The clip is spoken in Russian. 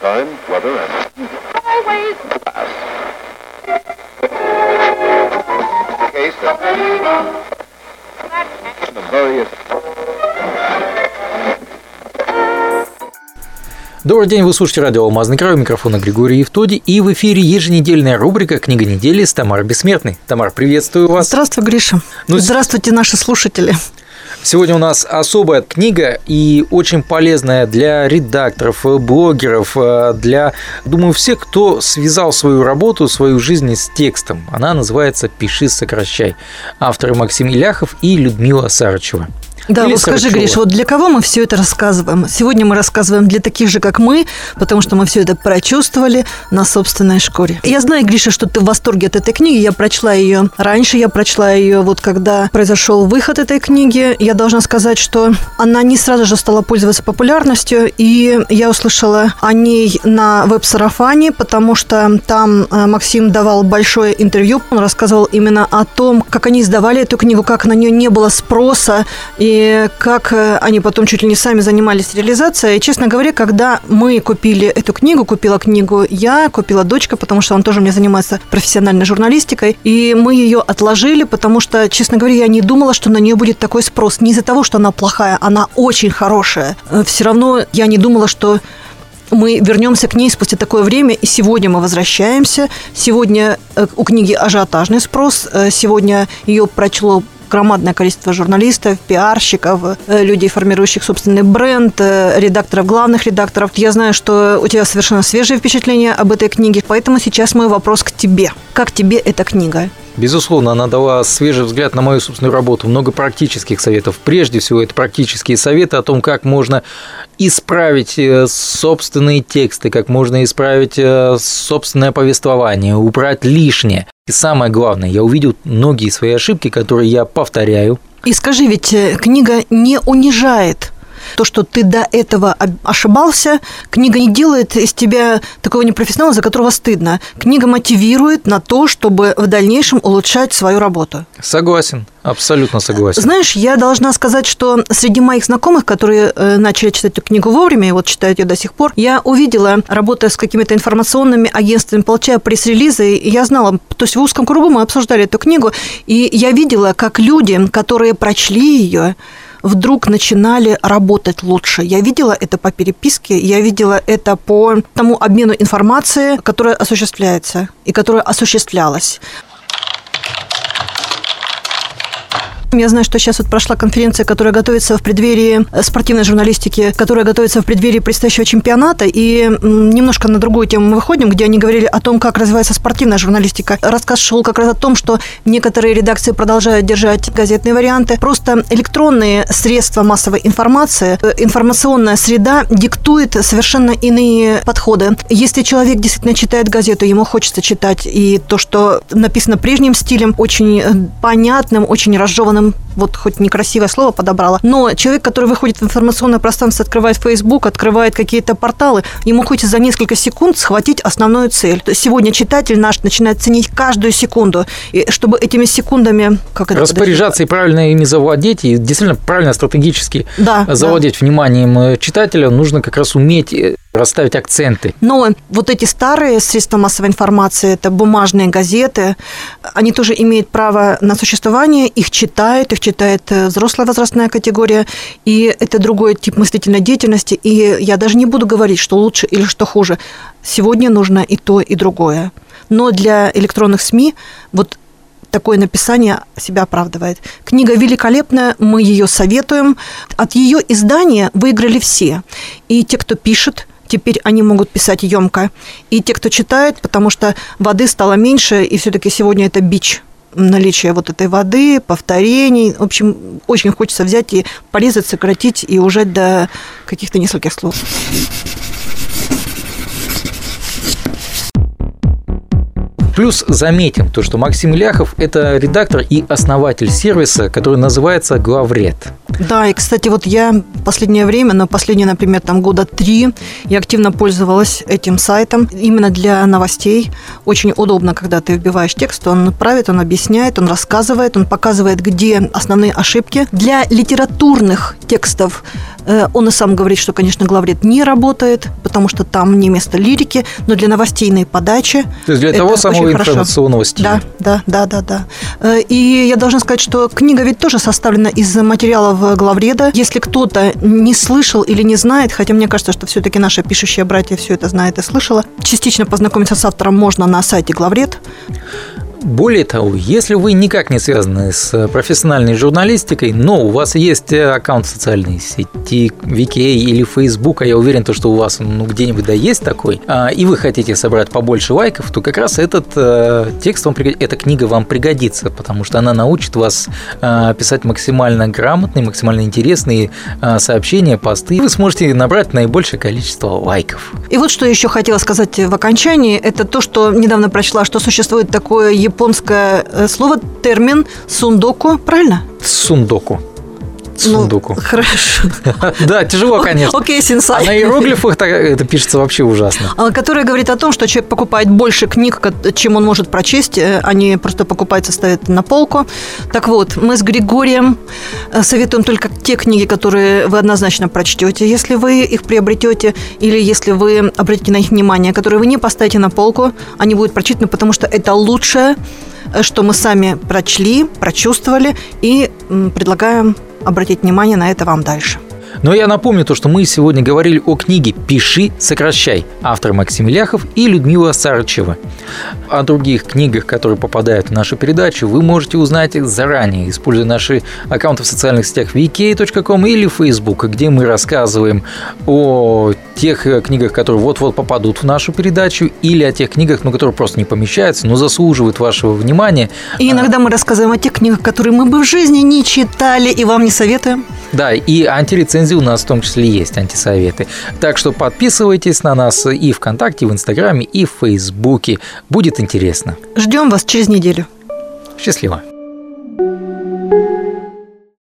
time, weather, and Highways. case of the various Добрый день, вы слушаете радио «Алмазный край», у микрофона Григорий Евтоди, и в эфире еженедельная рубрика «Книга недели» с Тамарой Бессмертной. Тамар, приветствую вас. Здравствуй, Гриша. Ну, Здравствуйте, наши слушатели. Сегодня у нас особая книга и очень полезная для редакторов, э, блогеров, э, для, думаю, всех, кто связал свою работу, свою жизнь с текстом. Она называется «Пиши, сокращай». Авторы Максим Иляхов и Людмила Сарычева. Да, Или вот скажи. Гриш, вот для кого мы все это рассказываем? Сегодня мы рассказываем для таких же, как мы, потому что мы все это прочувствовали на собственной шкуре. Я знаю, Гриша, что ты в восторге от этой книги. Я прочла ее раньше, я прочла ее вот когда произошел выход этой книги. Я должна сказать, что она не сразу же стала пользоваться популярностью, и я услышала о ней на веб-сарафане, потому что там э, Максим давал большое интервью. Он рассказывал именно о том, как они издавали эту книгу, как на нее не было спроса, и как э, они потом чуть ли не сами занимались реализацией. И, честно говоря, когда мы купили эту книгу, купила книгу я, купила дочка, потому что он тоже мне занимается профессиональной журналистикой, и мы ее отложили, потому что, честно говоря, я не думала, что на нее будет такой спрос. Не из-за того, что она плохая, она очень хорошая. Все равно я не думала, что мы вернемся к ней спустя такое время, и сегодня мы возвращаемся. Сегодня э, у книги ажиотажный спрос. Э, Сегодня ее прочло громадное количество журналистов, пиарщиков, э, людей, формирующих собственный бренд, э, редакторов, главных редакторов. Я знаю, что у тебя совершенно свежие впечатления об этой книге, поэтому сейчас мой вопрос к тебе. Как тебе эта книга? Безусловно, она дала свежий взгляд на мою собственную работу, много практических советов. Прежде всего, это практические советы о том, как можно исправить э, собственные тексты, как можно исправить э, собственное повествование, убрать лишнее. И самое главное, я увидел многие свои ошибки, которые я повторяю. И скажи, ведь э, книга не унижает то, что ты до этого ошибался, книга не делает из тебя такого непрофессионала, за которого стыдно. Книга мотивирует на то, чтобы в дальнейшем улучшать свою работу. Согласен, абсолютно согласен. Знаешь, я должна сказать, что среди моих знакомых, которые э, начали читать эту книгу вовремя и вот читают ее до сих пор, я увидела, работая с какими-то информационными агентствами, получая пресс-релизы, я знала, то есть в узком кругу мы обсуждали эту книгу, и я видела, как люди, которые прочли ее, вдруг начинали работать лучше. Я видела это по переписке, я видела это по тому обмену информации, которая осуществляется и которая осуществлялась. Я знаю, что сейчас вот прошла конференция, которая готовится в преддверии э, спортивной журналистики, которая готовится в преддверии предстоящего чемпионата. И немножко на другую тему мы выходим, где они говорили о том, как развивается спортивная журналистика. Рассказ шел как раз о том, что некоторые редакции продолжают держать газетные варианты. Просто электронные средства массовой информации, э, информационная среда диктует совершенно иные подходы. Если человек действительно читает газету, ему хочется читать и то, что написано прежним стилем, очень э, понятным, очень разжеванным, Um. Вот хоть некрасивое слово подобрала, но человек, который выходит в информационное пространство, открывает Facebook, открывает какие-то порталы, ему хочется за несколько секунд схватить основную цель. Сегодня читатель наш начинает ценить каждую секунду, и чтобы этими секундами... Как это Распоряжаться и правильно ими завладеть, и действительно правильно стратегически Да, да. завладеть вниманием э, читателя, нужно как раз уметь э, расставить акценты. Но вот эти старые средства массовой информации, это бумажные газеты, они тоже имеют право на существование, их читают, их читает э, взрослая возрастная категория, и это другой тип мыслительной деятельности, и я даже не буду говорить, что лучше или что хуже. Сегодня нужно и то, и другое. Но для электронных СМИ вот такое написание себя оправдывает. Книга великолепная, мы ее советуем. От ее издания выиграли все. И те, кто пишет, теперь они могут писать емко. И те, кто читает, потому что воды стало меньше, и все-таки сегодня это бич наличие вот этой воды, повторений. В общем, очень хочется взять и порезать, сократить и ужать до каких-то нескольких слов. Плюс заметим то, что Максим Ляхов – это редактор и основатель сервиса, который называется «Главред». Да, и, кстати, вот я последнее время, но последние, например, там года три, я активно пользовалась этим сайтом именно для новостей. Очень удобно, когда ты вбиваешь текст, он правит, он объясняет, он рассказывает, он показывает, где основные ошибки. Для литературных текстов Э, он и сам говорит, что, конечно, главред не работает, потому что там не место лирики, но для новостейной подачи. То есть для того самого информационного стиля. Да, да, да, да, да. Э, и я должна сказать, что книга ведь тоже составлена из материалов главреда. Если кто-то не слышал или не знает, хотя мне кажется, что все-таки наши пишущие братья все это знают и слышала, частично познакомиться с автором можно на сайте главред. Более того, если вы никак не связаны с профессиональной журналистикой, но у вас есть аккаунт в социальной сети VK или Facebook, а я уверен, то, что у вас ну, где-нибудь да есть такой, а, и вы хотите собрать побольше лайков, то как раз этот э, текст, вам, эта книга вам пригодится, потому что она научит вас э, писать максимально грамотные, максимально интересные э, сообщения, посты, и вы сможете набрать наибольшее количество лайков. И вот что еще хотела сказать в окончании, это то, что недавно прочла, что существует такое японское э, слово, термин сундоку, правильно? Сундоку. Сундуку. Ну, хорошо. Да, тяжело, конечно. Окей, сенсай. А на иероглифах это пишется вообще ужасно. А, которая говорит о том, что человек покупает больше книг, чем он может прочесть, э, они просто покупаются, ставят на полку. Так вот, мы с Григорием э, советуем только те книги, которые вы однозначно прочтете, если вы их приобретете, или если вы обратите на них внимание, которые вы не поставите на полку, они будут прочитаны, потому что это лучшее, э, что мы сами прочли, прочувствовали и предлагаем обратить внимание на это вам дальше. Но я напомню то, что мы сегодня говорили о книге «Пиши, сокращай» автор Максим Ляхов и Людмила Сарычева. О других книгах, которые попадают в нашу передачу, вы можете узнать заранее, используя наши аккаунты в социальных сетях vk.com или Facebook, где мы рассказываем о тех книгах, которые вот-вот попадут в нашу передачу, или о тех книгах, ну, которые просто не помещаются, но заслуживают вашего внимания. И иногда мы рассказываем о тех книгах, которые мы бы в жизни не читали и вам не советуем. Да, и антирецензии у нас в том числе есть, антисоветы. Так что подписывайтесь на нас и ВКонтакте, и в Инстаграме, и в Фейсбуке. Будет интересно. Ждем вас через неделю. Счастливо.